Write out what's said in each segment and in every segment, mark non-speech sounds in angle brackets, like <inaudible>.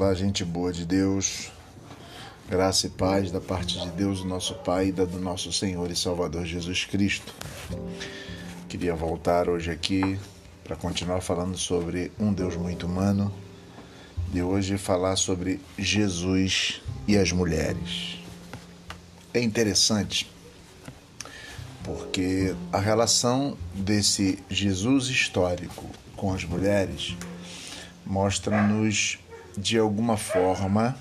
Olá, gente boa de Deus, graça e paz da parte de Deus, nosso Pai, e da do nosso Senhor e Salvador Jesus Cristo. Queria voltar hoje aqui para continuar falando sobre um Deus muito humano, de hoje falar sobre Jesus e as mulheres. É interessante porque a relação desse Jesus histórico com as mulheres mostra-nos de alguma forma,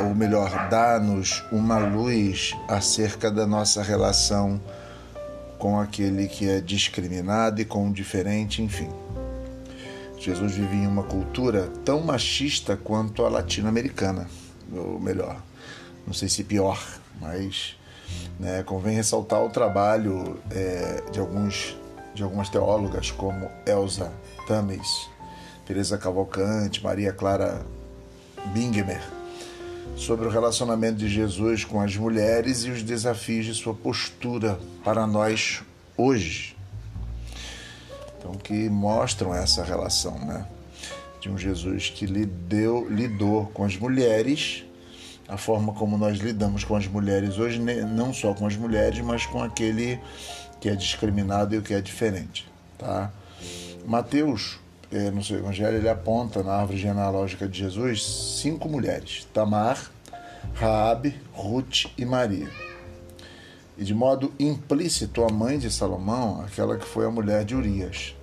ou melhor, dá-nos uma luz acerca da nossa relação com aquele que é discriminado e com o diferente, enfim. Jesus vivia em uma cultura tão machista quanto a latino-americana, ou melhor, não sei se pior, mas né, convém ressaltar o trabalho é, de alguns de algumas teólogas como Elsa Tames, Teresa Cavalcante, Maria Clara Bingemer, sobre o relacionamento de Jesus com as mulheres e os desafios de sua postura para nós hoje. Então, que mostram essa relação, né? De um Jesus que lidou, lidou com as mulheres, a forma como nós lidamos com as mulheres hoje, não só com as mulheres, mas com aquele que é discriminado e o que é diferente, tá? Mateus é, no seu evangelho, ele aponta na árvore genealógica de Jesus cinco mulheres: Tamar, Raabe, Ruth e Maria. E de modo implícito, a mãe de Salomão, aquela que foi a mulher de Urias.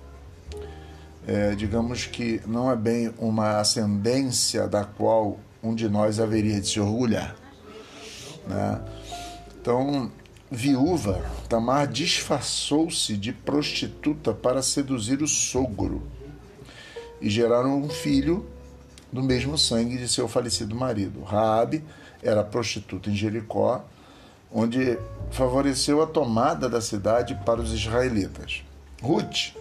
É, digamos que não é bem uma ascendência da qual um de nós haveria de se orgulhar. Né? Então, viúva, Tamar disfarçou-se de prostituta para seduzir o sogro e geraram um filho do mesmo sangue de seu falecido marido. Raabe era prostituta em Jericó, onde favoreceu a tomada da cidade para os israelitas. Ruth,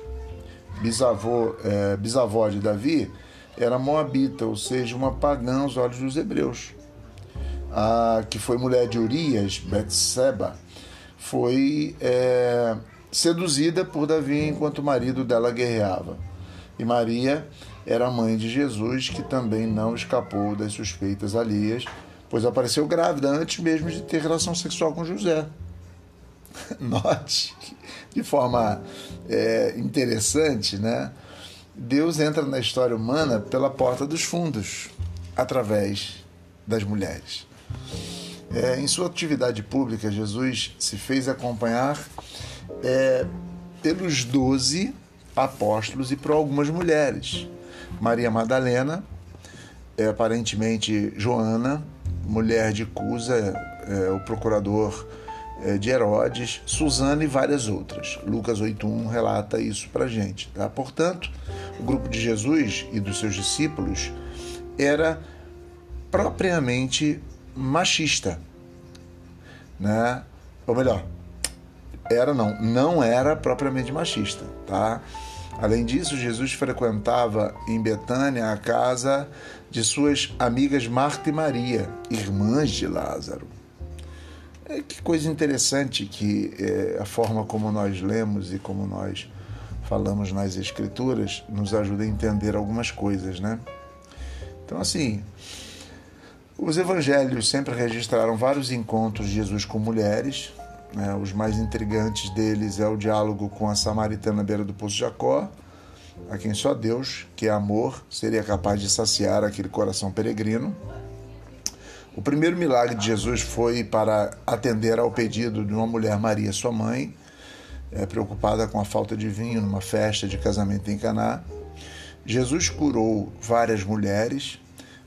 bisavô, é, bisavó de Davi, era moabita, ou seja, uma pagã aos olhos dos hebreus. A que foi mulher de Urias, Betseba, foi é, seduzida por Davi enquanto o marido dela guerreava. E Maria era a mãe de Jesus, que também não escapou das suspeitas alheias, pois apareceu grávida antes mesmo de ter relação sexual com José. <laughs> Note, de forma é, interessante, né? Deus entra na história humana pela porta dos fundos, através das mulheres. É, em sua atividade pública, Jesus se fez acompanhar é, pelos doze apóstolos e por algumas mulheres. Maria Madalena, é, aparentemente Joana, mulher de Cusa, é, o procurador é, de Herodes, Susana e várias outras. Lucas 8.1 relata isso para gente. Tá? Portanto, o grupo de Jesus e dos seus discípulos era propriamente machista, né? Ou melhor, era não, não era propriamente machista, tá? Além disso, Jesus frequentava em Betânia a casa de suas amigas Marta e Maria, irmãs de Lázaro. É, que coisa interessante que é, a forma como nós lemos e como nós falamos nas Escrituras nos ajuda a entender algumas coisas, né? Então, assim, os evangelhos sempre registraram vários encontros de Jesus com mulheres, né? Os mais intrigantes deles é o diálogo com a samaritana à beira do poço Jacó, a quem só Deus, que é amor, seria capaz de saciar aquele coração peregrino. O primeiro milagre de Jesus foi para atender ao pedido de uma mulher, Maria, sua mãe, é, preocupada com a falta de vinho numa festa de casamento em Caná. Jesus curou várias mulheres,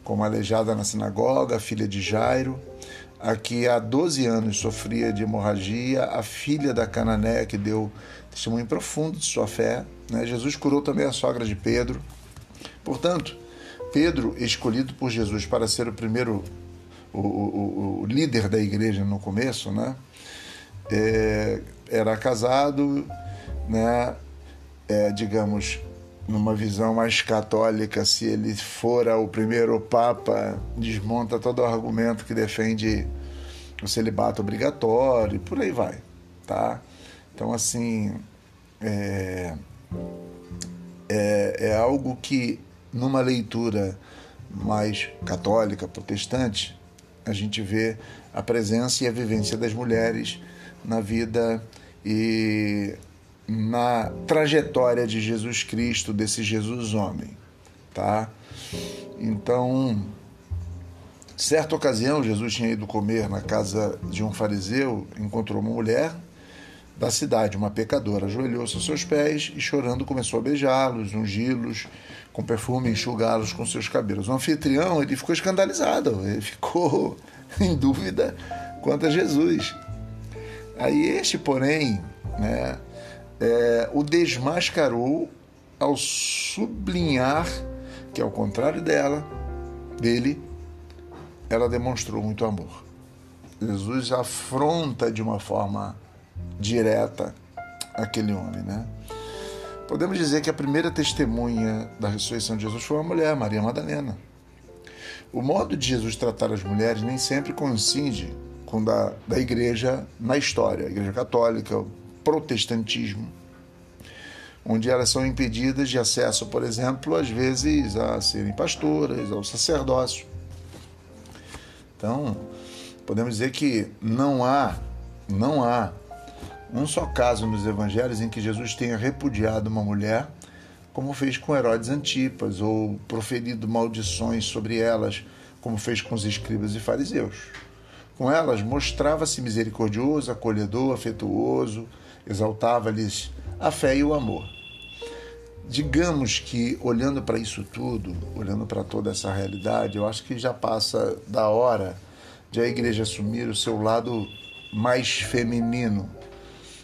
como a aleijada na sinagoga, a filha de Jairo, a que há 12 anos sofria de hemorragia, a filha da Cananéia que deu testemunho profundo de sua fé. Né? Jesus curou também a sogra de Pedro. Portanto, Pedro, escolhido por Jesus para ser o primeiro, o, o, o líder da igreja no começo, né? É, era casado, né? É, digamos, numa visão mais católica, se ele fora o primeiro papa, desmonta todo o argumento que defende o celibato obrigatório, e por aí vai, tá? Então, assim, é, é, é algo que numa leitura mais católica, protestante, a gente vê a presença e a vivência das mulheres na vida e na trajetória de Jesus Cristo, desse Jesus homem, tá? Então, certa ocasião, Jesus tinha ido comer na casa de um fariseu, encontrou uma mulher da cidade, uma pecadora, ajoelhou-se aos seus pés e chorando começou a beijá-los, ungi-los com perfume, enxugá-los com seus cabelos. O anfitrião, ele ficou escandalizado, ele ficou <laughs> em dúvida quanto a Jesus. Aí este, porém, né, é, o desmascarou ao sublinhar que, ao contrário dela, dele, ela demonstrou muito amor. Jesus afronta de uma forma direta aquele homem, né? Podemos dizer que a primeira testemunha da ressurreição de Jesus foi uma mulher, Maria Madalena. O modo de Jesus tratar as mulheres nem sempre coincide com da, da igreja na história, a igreja católica, protestantismo, onde elas são impedidas de acesso, por exemplo, às vezes a serem pastoras, ao sacerdócio. Então, podemos dizer que não há, não há um só caso nos evangelhos em que Jesus tenha repudiado uma mulher como fez com Herodes Antipas, ou proferido maldições sobre elas, como fez com os escribas e fariseus. Com elas, mostrava-se misericordioso, acolhedor, afetuoso, exaltava-lhes a fé e o amor. Digamos que, olhando para isso tudo, olhando para toda essa realidade, eu acho que já passa da hora de a igreja assumir o seu lado mais feminino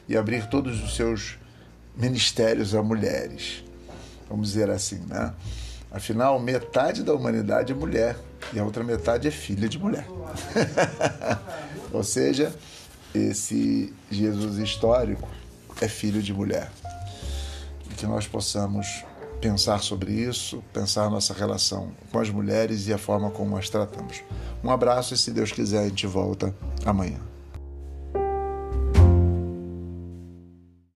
e abrir todos os seus ministérios a mulheres vamos dizer assim, né? Afinal, metade da humanidade é mulher e a outra metade é filha de mulher. <laughs> Ou seja, esse Jesus histórico é filho de mulher. E que nós possamos pensar sobre isso, pensar nossa relação com as mulheres e a forma como as tratamos. Um abraço e, se Deus quiser, a gente volta amanhã.